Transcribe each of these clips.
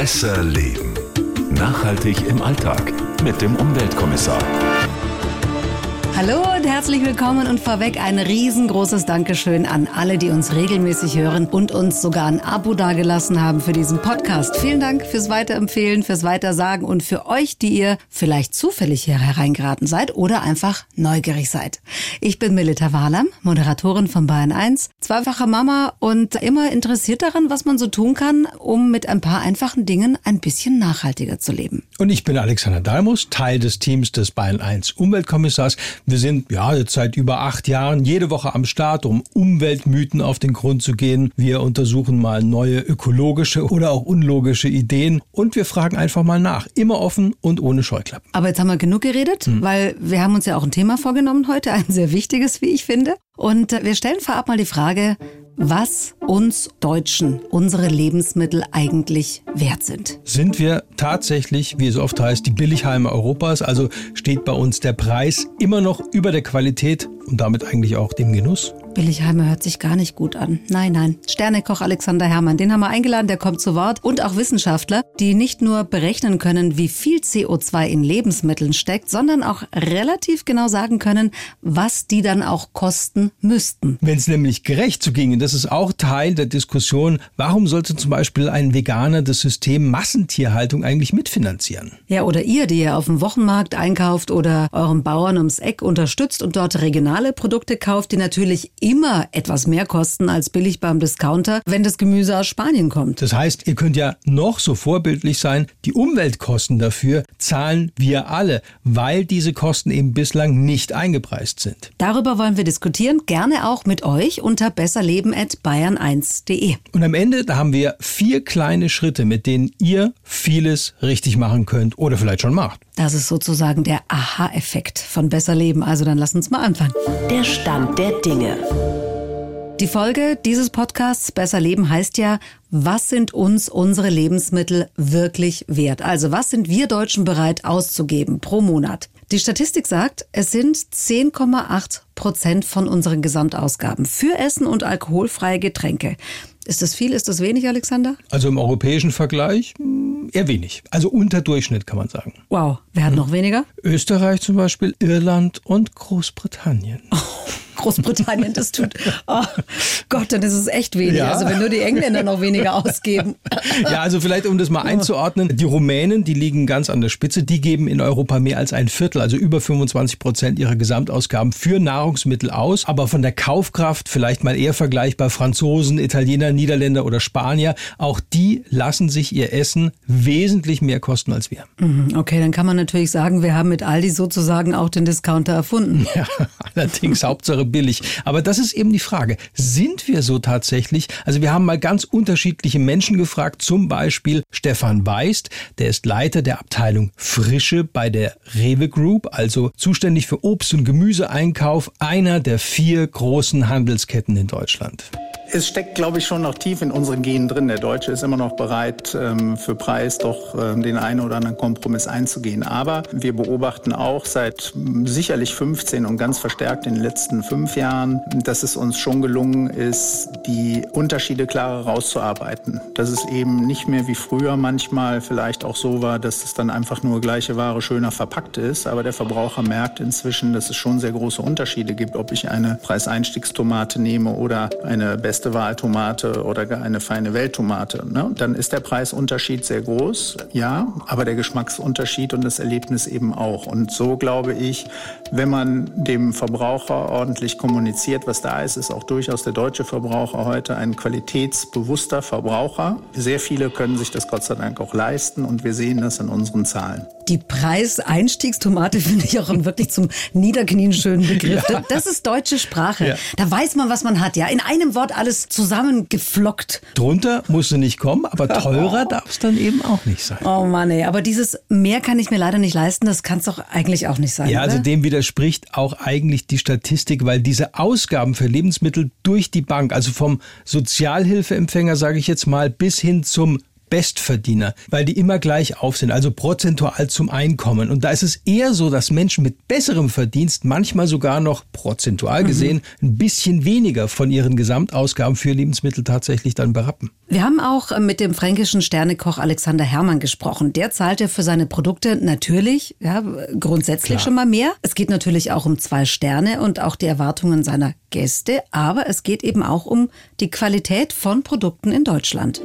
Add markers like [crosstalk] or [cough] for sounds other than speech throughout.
Besser Leben. Nachhaltig im Alltag mit dem Umweltkommissar. Hallo und herzlich willkommen und vorweg ein riesengroßes Dankeschön an alle, die uns regelmäßig hören und uns sogar ein Abo dagelassen haben für diesen Podcast. Vielen Dank fürs Weiterempfehlen, fürs Weitersagen und für euch, die ihr vielleicht zufällig hier hereingeraten seid oder einfach neugierig seid. Ich bin Melita Wahlam, Moderatorin von Bayern 1, zweifache Mama und immer interessiert daran, was man so tun kann, um mit ein paar einfachen Dingen ein bisschen nachhaltiger zu leben. Und ich bin Alexander Dalmus, Teil des Teams des Bayern 1 Umweltkommissars. Wir sind ja jetzt seit über acht Jahren jede Woche am Start, um Umweltmythen auf den Grund zu gehen. Wir untersuchen mal neue ökologische oder auch unlogische Ideen und wir fragen einfach mal nach. Immer offen und ohne Scheuklappen. Aber jetzt haben wir genug geredet, hm. weil wir haben uns ja auch ein Thema vorgenommen heute, ein sehr wichtiges, wie ich finde. Und wir stellen vorab mal die Frage, was uns Deutschen unsere Lebensmittel eigentlich wert sind. Sind wir tatsächlich, wie es oft heißt, die Billigheime Europas? Also steht bei uns der Preis immer noch über der Qualität und damit eigentlich auch dem Genuss? Billigheime hört sich gar nicht gut an. Nein, nein. Sternekoch Alexander Herrmann, den haben wir eingeladen, der kommt zu Wort. Und auch Wissenschaftler, die nicht nur berechnen können, wie viel CO2 in Lebensmitteln steckt, sondern auch relativ genau sagen können, was die dann auch kosten müssten. Wenn es nämlich gerecht zuginge, das ist auch Teil der Diskussion, warum sollte zum Beispiel ein Veganer das System Massentierhaltung eigentlich mitfinanzieren? Ja, oder ihr, die ihr auf dem Wochenmarkt einkauft oder euren Bauern ums Eck unterstützt und dort regionale Produkte kauft, die natürlich immer etwas mehr kosten als billig beim Discounter, wenn das Gemüse aus Spanien kommt. Das heißt, ihr könnt ja noch so vorbildlich sein, die Umweltkosten dafür zahlen wir alle, weil diese Kosten eben bislang nicht eingepreist sind. Darüber wollen wir diskutieren, gerne auch mit euch unter besserleben@bayern1.de. Und am Ende, da haben wir vier kleine Schritte, mit denen ihr vieles richtig machen könnt oder vielleicht schon macht. Das ist sozusagen der Aha-Effekt von Besser Leben. Also dann lasst uns mal anfangen. Der Stand der Dinge. Die Folge dieses Podcasts Besser Leben heißt ja, was sind uns unsere Lebensmittel wirklich wert? Also was sind wir Deutschen bereit auszugeben pro Monat? Die Statistik sagt, es sind 10,8 Prozent von unseren Gesamtausgaben für Essen und alkoholfreie Getränke. Ist das viel, ist das wenig, Alexander? Also im europäischen Vergleich hm, eher wenig. Also unter Durchschnitt kann man sagen. Wow, wer hat hm. noch weniger? Österreich zum Beispiel, Irland und Großbritannien. Oh. Großbritannien das tut. Oh Gott, dann ist es echt wenig. Ja. Also wenn nur die Engländer noch weniger ausgeben. Ja, also vielleicht um das mal einzuordnen, die Rumänen, die liegen ganz an der Spitze, die geben in Europa mehr als ein Viertel, also über 25 Prozent ihrer Gesamtausgaben für Nahrungsmittel aus. Aber von der Kaufkraft vielleicht mal eher vergleichbar Franzosen, Italiener, Niederländer oder Spanier, auch die lassen sich ihr Essen wesentlich mehr kosten als wir. Mhm, okay, dann kann man natürlich sagen, wir haben mit Aldi sozusagen auch den Discounter erfunden. Ja, allerdings Hauptsache billig. Aber das ist eben die Frage. Sind wir so tatsächlich? Also wir haben mal ganz unterschiedliche Menschen gefragt, zum Beispiel Stefan Weist, der ist Leiter der Abteilung Frische bei der Rewe Group, also zuständig für Obst- und Gemüseeinkauf einer der vier großen Handelsketten in Deutschland. Es steckt, glaube ich, schon noch tief in unseren Genen drin. Der Deutsche ist immer noch bereit, ähm, für Preis doch ähm, den einen oder anderen Kompromiss einzugehen. Aber wir beobachten auch seit hm, sicherlich 15 und ganz verstärkt in den letzten fünf Jahren, dass es uns schon gelungen ist, die Unterschiede klarer rauszuarbeiten. Dass es eben nicht mehr wie früher manchmal vielleicht auch so war, dass es dann einfach nur gleiche Ware schöner verpackt ist. Aber der Verbraucher merkt inzwischen, dass es schon sehr große Unterschiede gibt, ob ich eine Preiseinstiegstomate nehme oder eine beste beste Wahltomate oder eine feine Welttomate. Ne? Dann ist der Preisunterschied sehr groß, ja, aber der Geschmacksunterschied und das Erlebnis eben auch. Und so glaube ich, wenn man dem Verbraucher ordentlich kommuniziert, was da ist, ist auch durchaus der deutsche Verbraucher heute ein qualitätsbewusster Verbraucher. Sehr viele können sich das Gott sei Dank auch leisten und wir sehen das in unseren Zahlen. Die Preiseinstiegstomate [laughs] finde ich auch einen wirklich zum Niederknien schönen Begriff. Ja. Das ist deutsche Sprache. Ja. Da weiß man, was man hat. Ja, in einem Wort alles alles zusammengeflockt. Drunter musste nicht kommen, aber teurer [laughs] darf es dann eben auch nicht sein. Oh Mann, ey. Aber dieses mehr kann ich mir leider nicht leisten, das kann es doch eigentlich auch nicht sein. Ja, also oder? also dem widerspricht auch eigentlich die Statistik, weil diese Ausgaben für Lebensmittel durch die Bank, also vom Sozialhilfeempfänger, sage ich jetzt mal, bis hin zum Bestverdiener, weil die immer gleich auf sind, also prozentual zum Einkommen. Und da ist es eher so, dass Menschen mit besserem Verdienst manchmal sogar noch prozentual gesehen mhm. ein bisschen weniger von ihren Gesamtausgaben für Lebensmittel tatsächlich dann berappen. Wir haben auch äh, mit dem fränkischen Sternekoch Alexander Herrmann gesprochen. Der zahlt ja für seine Produkte natürlich, ja, grundsätzlich Klar. schon mal mehr. Es geht natürlich auch um zwei Sterne und auch die Erwartungen seiner Gäste, aber es geht eben auch um die Qualität von Produkten in Deutschland.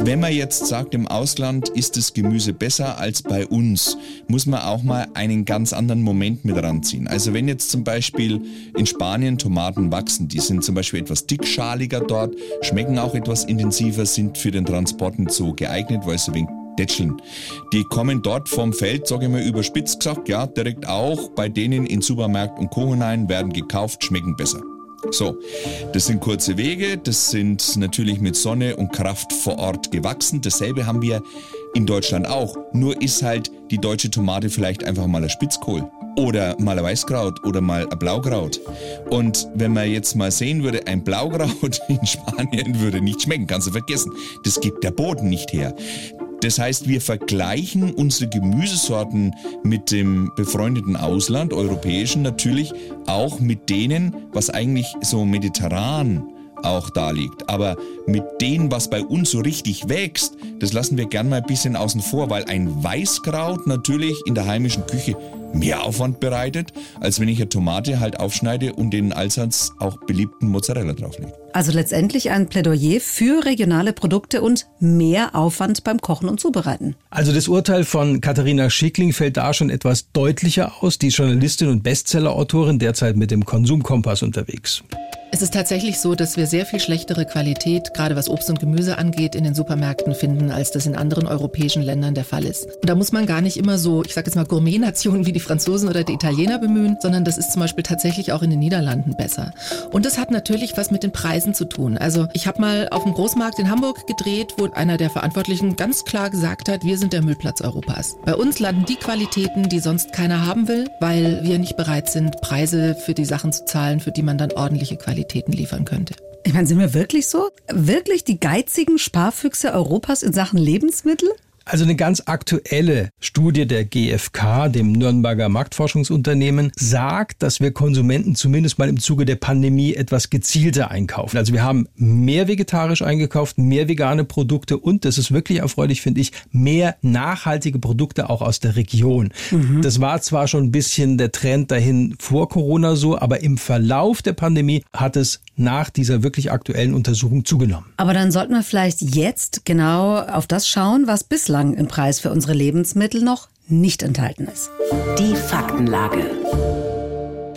Wenn man jetzt sagt, im Ausland ist das Gemüse besser als bei uns, muss man auch mal einen ganz anderen Moment mit ranziehen. Also wenn jetzt zum Beispiel in Spanien Tomaten wachsen, die sind zum Beispiel etwas dickschaliger dort, schmecken auch etwas intensiver, sind für den Transport nicht so geeignet, weil sie wegen Dätscheln. Die kommen dort vom Feld, sage ich mal überspitzt gesagt, ja, direkt auch bei denen in Supermarkt und Co. hinein werden gekauft, schmecken besser. So, das sind kurze Wege, das sind natürlich mit Sonne und Kraft vor Ort gewachsen. Dasselbe haben wir in Deutschland auch. Nur ist halt die deutsche Tomate vielleicht einfach mal ein Spitzkohl oder mal ein Weißkraut oder mal ein Blaukraut. Und wenn man jetzt mal sehen würde, ein Blaukraut [laughs] in Spanien würde nicht schmecken, kannst du vergessen. Das gibt der Boden nicht her. Das heißt, wir vergleichen unsere Gemüsesorten mit dem befreundeten Ausland, europäischen natürlich, auch mit denen, was eigentlich so mediterran auch da liegt. Aber mit dem, was bei uns so richtig wächst, das lassen wir gern mal ein bisschen außen vor, weil ein Weißkraut natürlich in der heimischen Küche mehr Aufwand bereitet, als wenn ich eine Tomate halt aufschneide und den allseits auch beliebten Mozzarella drauflege. Also letztendlich ein Plädoyer für regionale Produkte und mehr Aufwand beim Kochen und Zubereiten. Also das Urteil von Katharina Schickling fällt da schon etwas deutlicher aus. Die Journalistin und Bestsellerautorin derzeit mit dem Konsumkompass unterwegs. Es ist tatsächlich so, dass wir sehr viel schlechtere Qualität, gerade was Obst und Gemüse angeht, in den Supermärkten finden, als das in anderen europäischen Ländern der Fall ist. Und da muss man gar nicht immer so, ich sage jetzt mal Gourmet-Nationen wie die Franzosen oder die Italiener bemühen, sondern das ist zum Beispiel tatsächlich auch in den Niederlanden besser. Und das hat natürlich was mit den Preisen zu tun. Also ich habe mal auf dem Großmarkt in Hamburg gedreht, wo einer der Verantwortlichen ganz klar gesagt hat, wir sind der Müllplatz Europas. Bei uns landen die Qualitäten, die sonst keiner haben will, weil wir nicht bereit sind, Preise für die Sachen zu zahlen, für die man dann ordentliche Qualität Qualitäten liefern könnte. Ich meine, sind wir wirklich so? Wirklich die geizigen Sparfüchse Europas in Sachen Lebensmittel? Also eine ganz aktuelle Studie der GfK, dem Nürnberger Marktforschungsunternehmen, sagt, dass wir Konsumenten zumindest mal im Zuge der Pandemie etwas gezielter einkaufen. Also wir haben mehr vegetarisch eingekauft, mehr vegane Produkte und, das ist wirklich erfreulich, finde ich, mehr nachhaltige Produkte auch aus der Region. Mhm. Das war zwar schon ein bisschen der Trend dahin vor Corona so, aber im Verlauf der Pandemie hat es nach dieser wirklich aktuellen Untersuchung zugenommen. Aber dann sollten wir vielleicht jetzt genau auf das schauen, was bislang im Preis für unsere Lebensmittel noch nicht enthalten ist. Die Faktenlage.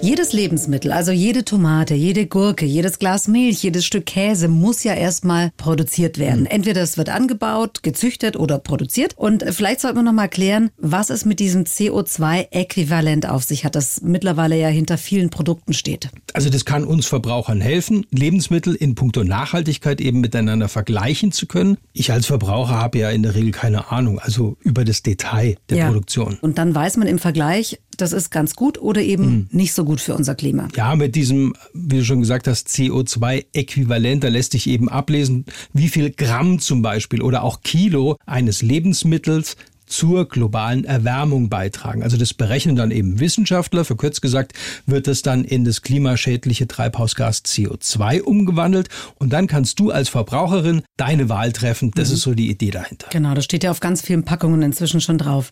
Jedes Lebensmittel, also jede Tomate, jede Gurke, jedes Glas Milch, jedes Stück Käse muss ja erstmal produziert werden. Mhm. Entweder es wird angebaut, gezüchtet oder produziert. Und vielleicht sollten wir noch mal klären, was es mit diesem CO2-Äquivalent auf sich hat, das mittlerweile ja hinter vielen Produkten steht. Also das kann uns Verbrauchern helfen, Lebensmittel in puncto Nachhaltigkeit eben miteinander vergleichen zu können. Ich als Verbraucher habe ja in der Regel keine Ahnung, also über das Detail der ja. Produktion. Und dann weiß man im Vergleich, das ist ganz gut oder eben mhm. nicht so gut für unser Klima. Ja, mit diesem, wie du schon gesagt hast, CO2-Äquivalent, da lässt sich eben ablesen, wie viel Gramm zum Beispiel oder auch Kilo eines Lebensmittels zur globalen Erwärmung beitragen. Also das berechnen dann eben Wissenschaftler. Verkürzt gesagt wird es dann in das klimaschädliche Treibhausgas CO2 umgewandelt und dann kannst du als Verbraucherin deine Wahl treffen. Das mhm. ist so die Idee dahinter. Genau, das steht ja auf ganz vielen Packungen inzwischen schon drauf.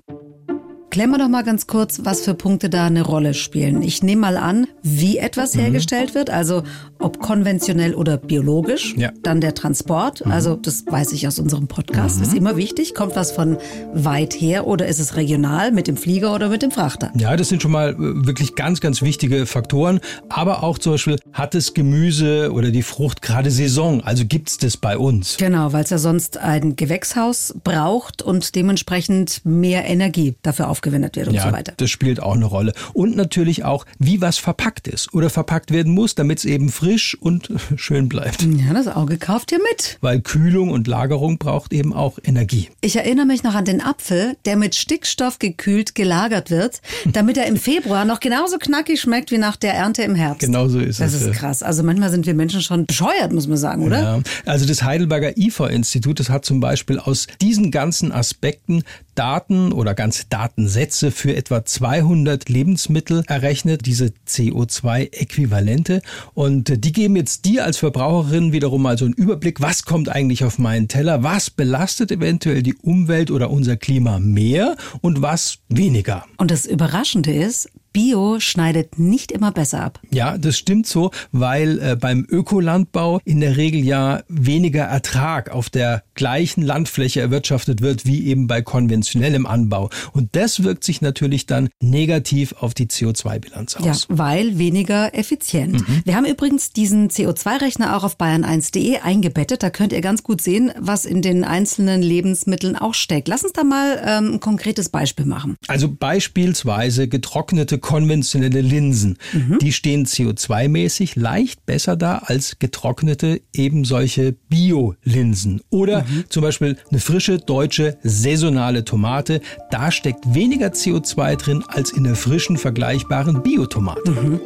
Klären wir doch mal ganz kurz, was für Punkte da eine Rolle spielen. Ich nehme mal an, wie etwas mhm. hergestellt wird, also ob konventionell oder biologisch. Ja. Dann der Transport, mhm. also das weiß ich aus unserem Podcast, mhm. ist immer wichtig. Kommt was von weit her oder ist es regional mit dem Flieger oder mit dem Frachter? Ja, das sind schon mal äh, wirklich ganz, ganz wichtige Faktoren. Aber auch zum Beispiel, hat das Gemüse oder die Frucht gerade Saison? Also gibt es das bei uns? Genau, weil es ja sonst ein Gewächshaus braucht und dementsprechend mehr Energie dafür auf aufgewendet wird und ja, so weiter. Das spielt auch eine Rolle. Und natürlich auch, wie was verpackt ist oder verpackt werden muss, damit es eben frisch und [laughs] schön bleibt. Ja, das Auge kauft hier mit. Weil Kühlung und Lagerung braucht eben auch Energie. Ich erinnere mich noch an den Apfel, der mit Stickstoff gekühlt gelagert wird, [laughs] damit er im Februar noch genauso knackig schmeckt wie nach der Ernte im Herbst. Genau so ist das es. Das ist krass. Also manchmal sind wir Menschen schon bescheuert, muss man sagen, oder? Ja. Also das Heidelberger IFA-Institut, das hat zum Beispiel aus diesen ganzen Aspekten Daten oder ganze Datensätze für etwa 200 Lebensmittel errechnet, diese CO2-Äquivalente. Und die geben jetzt dir als Verbraucherin wiederum mal so einen Überblick, was kommt eigentlich auf meinen Teller, was belastet eventuell die Umwelt oder unser Klima mehr und was weniger. Und das Überraschende ist, Bio schneidet nicht immer besser ab. Ja, das stimmt so, weil äh, beim Ökolandbau in der Regel ja weniger Ertrag auf der gleichen Landfläche erwirtschaftet wird wie eben bei konventionellem Anbau. Und das wirkt sich natürlich dann negativ auf die CO2-Bilanz aus. Ja, weil weniger effizient. Mhm. Wir haben übrigens diesen CO2-Rechner auch auf bayern1.de eingebettet. Da könnt ihr ganz gut sehen, was in den einzelnen Lebensmitteln auch steckt. Lass uns da mal ähm, ein konkretes Beispiel machen. Also beispielsweise getrocknete konventionelle Linsen. Mhm. Die stehen CO2-mäßig leicht besser da als getrocknete eben solche Bio-Linsen. Oder mhm. zum Beispiel eine frische deutsche saisonale Tomate. Da steckt weniger CO2 drin als in der frischen vergleichbaren Biotomate. Mhm.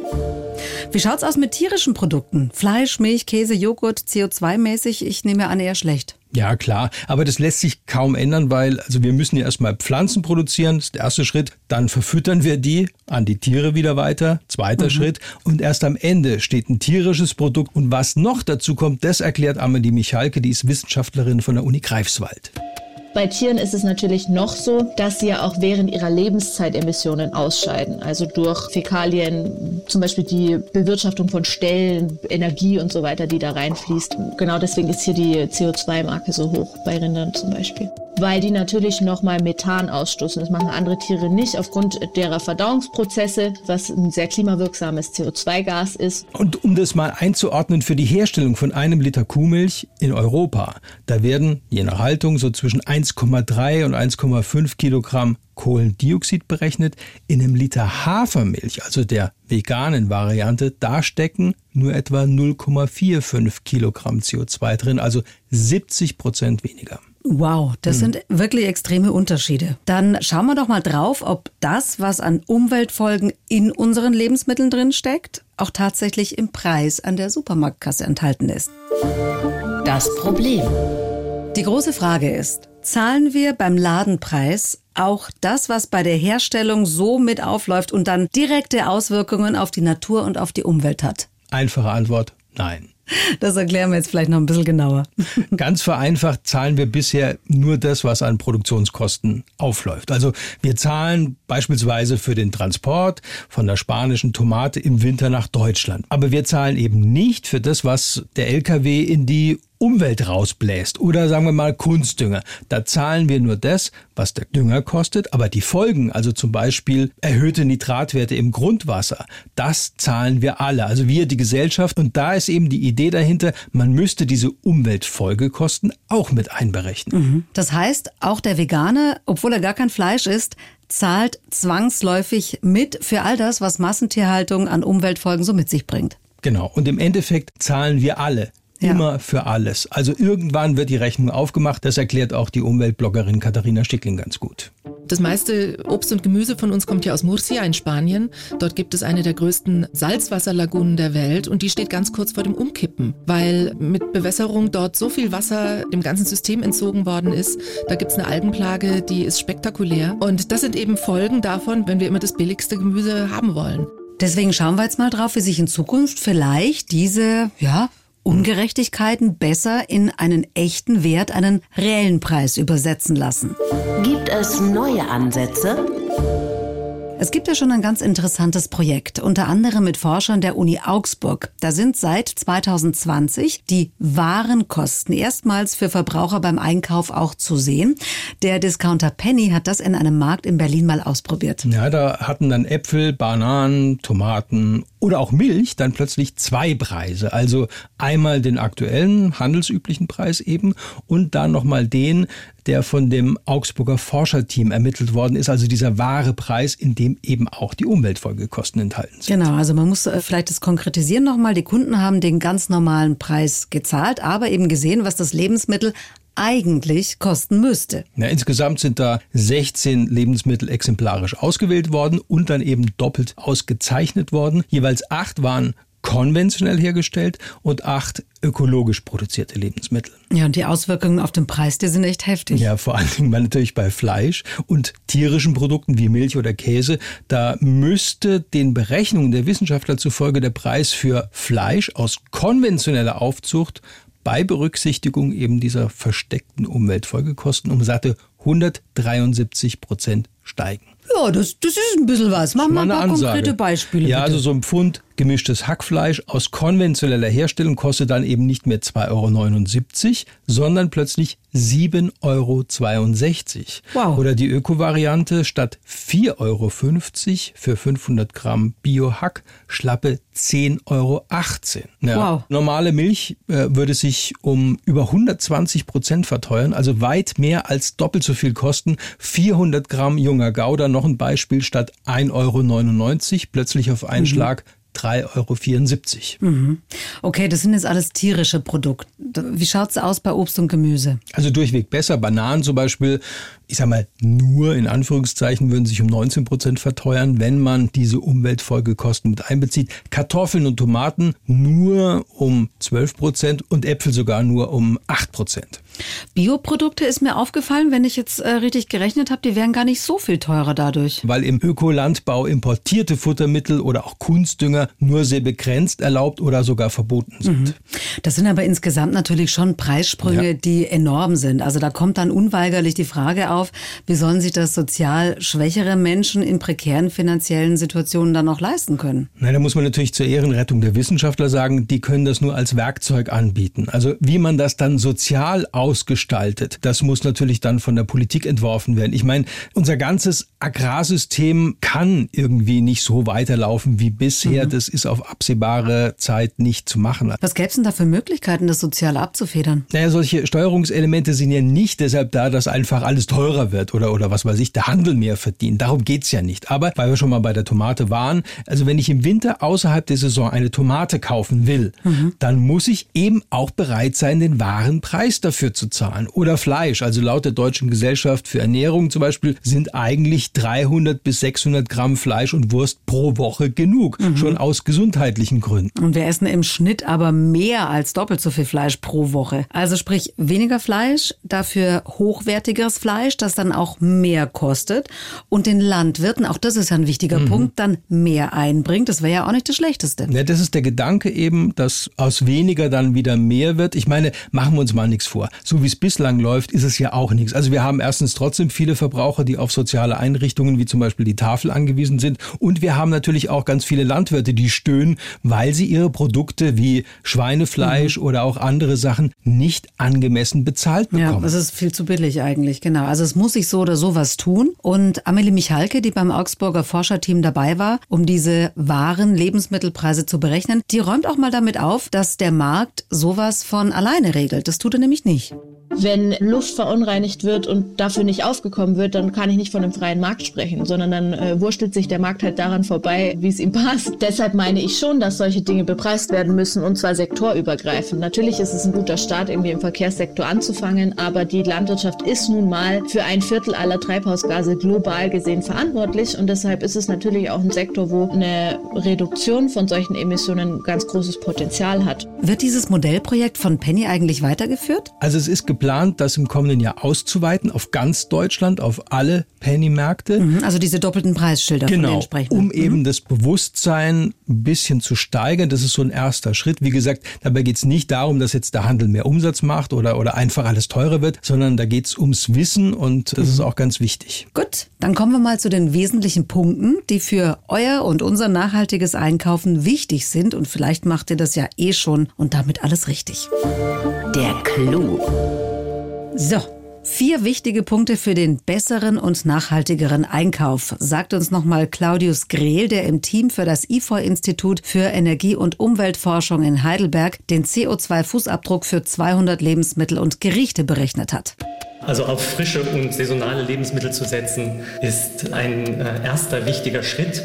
Wie schaut's aus mit tierischen Produkten? Fleisch, Milch, Käse, Joghurt, CO2-mäßig? Ich nehme an eher schlecht. Ja, klar. Aber das lässt sich kaum ändern, weil also wir müssen ja erstmal Pflanzen produzieren. Das ist der erste Schritt. Dann verfüttern wir die an die Tiere wieder weiter. Zweiter mhm. Schritt. Und erst am Ende steht ein tierisches Produkt. Und was noch dazu kommt, das erklärt Amelie Michalke, die ist Wissenschaftlerin von der Uni Greifswald. Bei Tieren ist es natürlich noch so, dass sie ja auch während ihrer Lebenszeit Emissionen ausscheiden. Also durch Fäkalien, zum Beispiel die Bewirtschaftung von Ställen, Energie und so weiter, die da reinfließt. Genau deswegen ist hier die CO2-Marke so hoch bei Rindern zum Beispiel weil die natürlich nochmal Methan ausstoßen. Das machen andere Tiere nicht aufgrund derer Verdauungsprozesse, was ein sehr klimawirksames CO2-Gas ist. Und um das mal einzuordnen, für die Herstellung von einem Liter Kuhmilch in Europa, da werden je nach Haltung so zwischen 1,3 und 1,5 Kilogramm Kohlendioxid berechnet. In einem Liter Hafermilch, also der veganen Variante, da stecken nur etwa 0,45 Kilogramm CO2 drin, also 70 Prozent weniger. Wow, das mhm. sind wirklich extreme Unterschiede. Dann schauen wir doch mal drauf, ob das, was an Umweltfolgen in unseren Lebensmitteln drin steckt, auch tatsächlich im Preis an der Supermarktkasse enthalten ist. Das Problem. Die große Frage ist, zahlen wir beim Ladenpreis auch das, was bei der Herstellung so mit aufläuft und dann direkte Auswirkungen auf die Natur und auf die Umwelt hat? Einfache Antwort, nein. Das erklären wir jetzt vielleicht noch ein bisschen genauer. [laughs] Ganz vereinfacht zahlen wir bisher nur das, was an Produktionskosten aufläuft. Also wir zahlen beispielsweise für den Transport von der spanischen Tomate im Winter nach Deutschland. Aber wir zahlen eben nicht für das, was der LKW in die Umwelt rausbläst oder sagen wir mal Kunstdünger. Da zahlen wir nur das, was der Dünger kostet, aber die Folgen, also zum Beispiel erhöhte Nitratwerte im Grundwasser, das zahlen wir alle, also wir, die Gesellschaft. Und da ist eben die Idee dahinter, man müsste diese Umweltfolgekosten auch mit einberechnen. Mhm. Das heißt, auch der Veganer, obwohl er gar kein Fleisch isst, zahlt zwangsläufig mit für all das, was Massentierhaltung an Umweltfolgen so mit sich bringt. Genau. Und im Endeffekt zahlen wir alle ja. Immer für alles. Also irgendwann wird die Rechnung aufgemacht. Das erklärt auch die Umweltbloggerin Katharina Stickling ganz gut. Das meiste Obst und Gemüse von uns kommt ja aus Murcia in Spanien. Dort gibt es eine der größten Salzwasserlagunen der Welt und die steht ganz kurz vor dem Umkippen, weil mit Bewässerung dort so viel Wasser dem ganzen System entzogen worden ist. Da gibt es eine Algenplage, die ist spektakulär. Und das sind eben Folgen davon, wenn wir immer das billigste Gemüse haben wollen. Deswegen schauen wir jetzt mal drauf, wie sich in Zukunft vielleicht diese, ja, Ungerechtigkeiten besser in einen echten Wert, einen reellen Preis übersetzen lassen. Gibt es neue Ansätze? Es gibt ja schon ein ganz interessantes Projekt, unter anderem mit Forschern der Uni Augsburg. Da sind seit 2020 die Warenkosten erstmals für Verbraucher beim Einkauf auch zu sehen. Der Discounter Penny hat das in einem Markt in Berlin mal ausprobiert. Ja, da hatten dann Äpfel, Bananen, Tomaten oder auch Milch dann plötzlich zwei Preise. Also einmal den aktuellen handelsüblichen Preis eben und dann nochmal den, der von dem Augsburger Forscherteam ermittelt worden ist, also dieser wahre Preis, in dem eben auch die Umweltfolgekosten enthalten sind. Genau, also man muss äh, vielleicht das konkretisieren nochmal. Die Kunden haben den ganz normalen Preis gezahlt, aber eben gesehen, was das Lebensmittel eigentlich kosten müsste. Ja, insgesamt sind da 16 Lebensmittel exemplarisch ausgewählt worden und dann eben doppelt ausgezeichnet worden. Jeweils acht waren konventionell hergestellt und acht ökologisch produzierte Lebensmittel. Ja, und die Auswirkungen auf den Preis, die sind echt heftig. Ja, vor allen Dingen natürlich bei Fleisch und tierischen Produkten wie Milch oder Käse. Da müsste den Berechnungen der Wissenschaftler zufolge der Preis für Fleisch aus konventioneller Aufzucht bei Berücksichtigung eben dieser versteckten Umweltfolgekosten um satte 173 Prozent steigen. Ja, das, das ist ein bisschen was. Machen wir ein paar konkrete Beispiele. Ja, bitte. also so ein Pfund gemischtes Hackfleisch aus konventioneller Herstellung kostet dann eben nicht mehr 2,79 Euro, sondern plötzlich 7,62 Euro. Wow. Oder die Öko-Variante statt 4,50 Euro für 500 Gramm Bio-Hack schlappe 10,18 Euro. Ja. Wow. Normale Milch äh, würde sich um über 120 Prozent verteuern, also weit mehr als doppelt so viel kosten. 400 Gramm junger Gouda, noch ein Beispiel, statt 1,99 Euro plötzlich auf einen Mhm. Schlag 3,74 Euro. Mhm. Okay, das sind jetzt alles tierische Produkte. Wie schaut's aus bei Obst und Gemüse? Also durchweg besser. Bananen zum Beispiel, ich sag mal, nur in Anführungszeichen würden sich um 19 Prozent verteuern, wenn man diese Umweltfolgekosten mit einbezieht. Kartoffeln und Tomaten nur um 12 Prozent und Äpfel sogar nur um 8 Prozent. Bioprodukte ist mir aufgefallen, wenn ich jetzt äh, richtig gerechnet habe, die wären gar nicht so viel teurer dadurch. Weil im Ökolandbau importierte Futtermittel oder auch Kunstdünger nur sehr begrenzt erlaubt oder sogar verboten sind. Mhm. Das sind aber insgesamt natürlich schon Preissprünge, Ja. die enorm sind. Also da kommt dann unweigerlich die Frage auf, wie sollen sich das sozial schwächere Menschen in prekären finanziellen Situationen dann noch leisten können? Na, da muss man natürlich zur Ehrenrettung der Wissenschaftler sagen, die können das nur als Werkzeug anbieten. Also wie man das dann sozial ausgestaltet, das muss natürlich dann von der Politik entworfen werden. Ich meine, unser ganzes Agrarsystem kann irgendwie nicht so weiterlaufen wie bisher. Das ist auf absehbare Zeit nicht zu machen. Was gäbe es denn da für Möglichkeiten, das sozial abzufedern? Naja, solche Steuerungselemente sind ja nicht deshalb da, dass einfach alles teurer wird oder, oder was weiß ich, der Handel mehr verdient. Darum geht's ja nicht. Aber weil wir schon mal bei der Tomate waren, also wenn ich im Winter außerhalb der Saison eine Tomate kaufen will, dann muss ich eben auch bereit sein, den wahren Preis dafür zu zahlen. Oder Fleisch. Also laut der Deutschen Gesellschaft für Ernährung zum Beispiel sind eigentlich 300 bis 600 Gramm Fleisch und Wurst pro Woche genug. Schon aus gesundheitlichen Gründen. Und wir essen im Schnitt aber mehr als doppelt so viel Fleisch pro Woche. Also sprich weniger Fleisch, dafür hochwertigeres Fleisch, das dann auch mehr kostet und den Landwirten, auch das ist ja ein wichtiger Punkt, dann mehr einbringt. Das wäre ja auch nicht das Schlechteste. Ja, das ist der Gedanke eben, dass aus weniger dann wieder mehr wird. Ich meine, machen wir uns mal nichts vor. So wie es bislang läuft, ist es ja auch nichts. Also wir haben erstens trotzdem viele Verbraucher, die auf soziale Einrichtungen wie zum Beispiel die Tafel angewiesen sind. Und wir haben natürlich auch ganz viele Landwirte, die stöhnen, weil sie ihre Produkte wie Schweinefleisch oder auch andere Sachen nicht angemessen bezahlt Ja, bekommen. das ist viel zu billig eigentlich, genau. Also es muss sich so oder so was tun. Und Amelie Michalke, die beim Augsburger Forscherteam dabei war, um diese wahren Lebensmittelpreise zu berechnen, die räumt auch mal damit auf, dass der Markt sowas von alleine regelt. Das tut er nämlich nicht. Wenn Luft verunreinigt wird und dafür nicht aufgekommen wird, dann kann ich nicht von einem freien Markt sprechen, sondern dann äh, wurstelt sich der Markt halt daran vorbei, wie es ihm passt. Deshalb meine ich schon, dass solche Dinge bepreist werden müssen und zwar sektorübergreifend. Natürlich ist es ein guter Start, irgendwie im Verkehrssektor anzufangen, aber die Landwirtschaft ist nun mal für ein Viertel aller Treibhausgase global gesehen verantwortlich und deshalb ist es natürlich auch ein Sektor, wo eine Reduktion von solchen Emissionen ganz großes Potenzial hat. Wird dieses Modellprojekt von Penny eigentlich weitergeführt? Also es ist geplant, das im kommenden Jahr auszuweiten auf ganz Deutschland, auf alle Penny-Märkte. Mhm, Also diese doppelten Preisschilder Genau, um eben das Bewusstsein ein bisschen zu steigern. Das ist so ein erster Schritt. Wie gesagt, dabei geht es nicht darum, dass jetzt der Handel mehr Umsatz macht oder, oder einfach alles teurer wird, sondern da geht es ums Wissen und das ist auch ganz wichtig. Gut, dann kommen wir mal zu den wesentlichen Punkten, die für euer und unser nachhaltiges Einkaufen wichtig sind. Und vielleicht macht ihr das ja eh schon und damit alles richtig. Der Clou. So, Vier wichtige Punkte für den besseren und nachhaltigeren Einkauf, sagt uns nochmal Claudius Grehl, der im Team für das IFOR-Institut für Energie- und Umweltforschung in Heidelberg den CO2-Fußabdruck für 200 Lebensmittel und Gerichte berechnet hat. Also auf frische und saisonale Lebensmittel zu setzen, ist ein äh, erster wichtiger Schritt.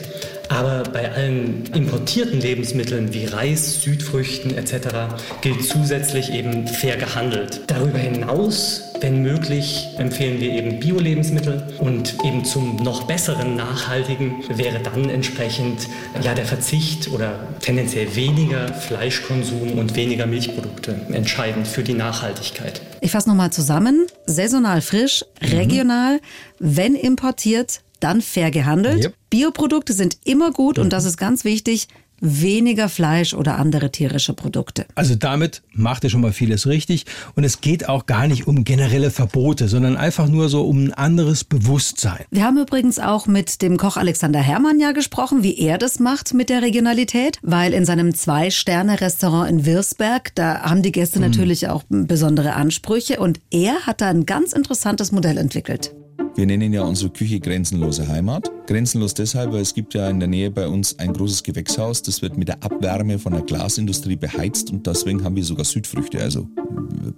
Aber bei allen importierten Lebensmitteln wie Reis, Südfrüchten etc. gilt zusätzlich eben fair gehandelt. Darüber hinaus, wenn möglich, empfehlen wir eben Bio-Lebensmittel und eben zum noch besseren nachhaltigen wäre dann entsprechend ja der Verzicht oder tendenziell weniger Fleischkonsum und weniger Milchprodukte entscheidend für die Nachhaltigkeit. Ich fasse nochmal zusammen. Saisonal frisch, regional, mhm. wenn importiert, dann fair gehandelt. Yep. Bioprodukte sind immer gut mhm. und das ist ganz wichtig weniger Fleisch oder andere tierische Produkte. Also damit macht er schon mal vieles richtig und es geht auch gar nicht um generelle Verbote, sondern einfach nur so um ein anderes Bewusstsein. Wir haben übrigens auch mit dem Koch Alexander Herrmann ja gesprochen, wie er das macht mit der Regionalität, weil in seinem Zwei-Sterne-Restaurant in Wirsberg, da haben die Gäste mhm. natürlich auch besondere Ansprüche und er hat da ein ganz interessantes Modell entwickelt. Wir nennen ja unsere Küche grenzenlose Heimat. Grenzenlos deshalb, weil es gibt ja in der Nähe bei uns ein großes Gewächshaus, das wird mit der Abwärme von der Glasindustrie beheizt und deswegen haben wir sogar Südfrüchte, also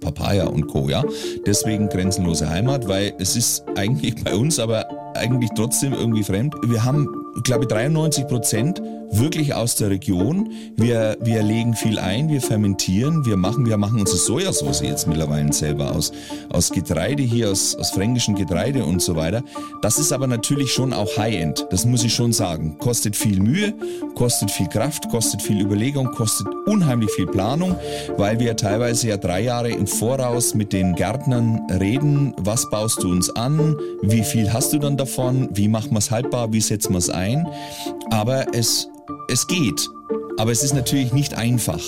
Papaya und Co. Ja? Deswegen grenzenlose Heimat, weil es ist eigentlich bei uns aber eigentlich trotzdem irgendwie fremd. Wir haben, glaube ich, 93 Prozent wirklich aus der Region. Wir, wir legen viel ein, wir fermentieren, wir machen, wir machen unsere Sojasauce jetzt mittlerweile selber aus, aus Getreide hier, aus, aus fränkischem Getreide und so weiter. Das ist aber natürlich schon auch High-End, das muss ich schon sagen. Kostet viel Mühe, kostet viel Kraft, kostet viel Überlegung, kostet unheimlich viel Planung, weil wir teilweise ja drei Jahre im Voraus mit den Gärtnern reden, was baust du uns an, wie viel hast du dann davon, wie machen wir es haltbar, wie setzen wir es ein. Aber es es geht, aber es ist natürlich nicht einfach.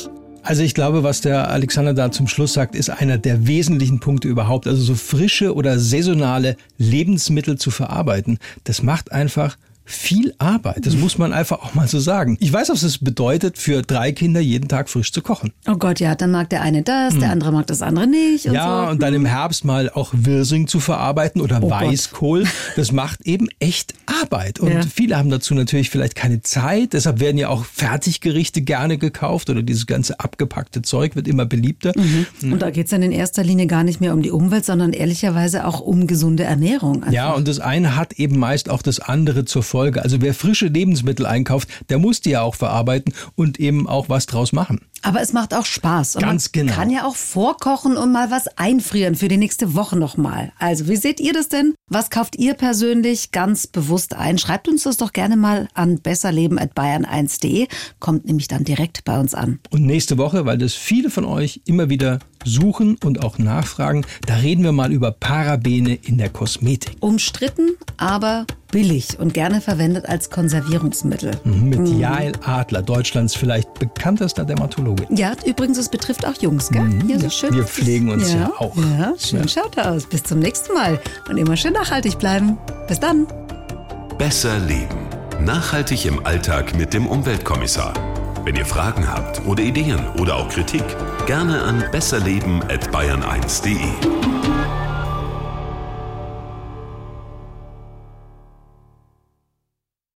Also ich glaube, was der Alexander da zum Schluss sagt, ist einer der wesentlichen Punkte überhaupt. Also so frische oder saisonale Lebensmittel zu verarbeiten, das macht einfach viel Arbeit. Das muss man einfach auch mal so sagen. Ich weiß, was es bedeutet, für drei Kinder jeden Tag frisch zu kochen. Oh Gott, ja, dann mag der eine das, hm. der andere mag das andere nicht. Und ja, so. und dann im Herbst mal auch Wirsing zu verarbeiten oder oh Weißkohl. Gott. Das macht eben echt Arbeit. Und ja. viele haben dazu natürlich vielleicht keine Zeit. Deshalb werden ja auch Fertiggerichte gerne gekauft oder dieses ganze abgepackte Zeug wird immer beliebter. Mhm. Und da geht es dann in erster Linie gar nicht mehr um die Umwelt, sondern ehrlicherweise auch um gesunde Ernährung. Einfach. Ja, und das eine hat eben meist auch das andere zur Folge. Also wer frische Lebensmittel einkauft, der muss die ja auch verarbeiten und eben auch was draus machen. Aber es macht auch Spaß. Und Ganz man genau. kann ja auch vorkochen und mal was einfrieren für die nächste Woche nochmal. Also, wie seht ihr das denn? Was kauft ihr persönlich ganz bewusst ein? Schreibt uns das doch gerne mal an besserleben.bayern1.de. Kommt nämlich dann direkt bei uns an. Und nächste Woche, weil das viele von euch immer wieder suchen und auch nachfragen, da reden wir mal über Parabene in der Kosmetik. Umstritten, aber billig und gerne verwendet als Konservierungsmittel. Mhm, mit mhm. Jael Adler, Deutschlands vielleicht bekanntester Dermatologe. Ja, übrigens, es betrifft auch Jungs, gell? Mhm, ja, so schön. Wir pflegen uns ja, ja auch. Ja, schön ja. schaut aus. Bis zum nächsten Mal und immer schön nachhaltig bleiben. Bis dann. Besser leben. Nachhaltig im Alltag mit dem Umweltkommissar. Wenn ihr Fragen habt oder Ideen oder auch Kritik, gerne an besserleben@bayern1.de.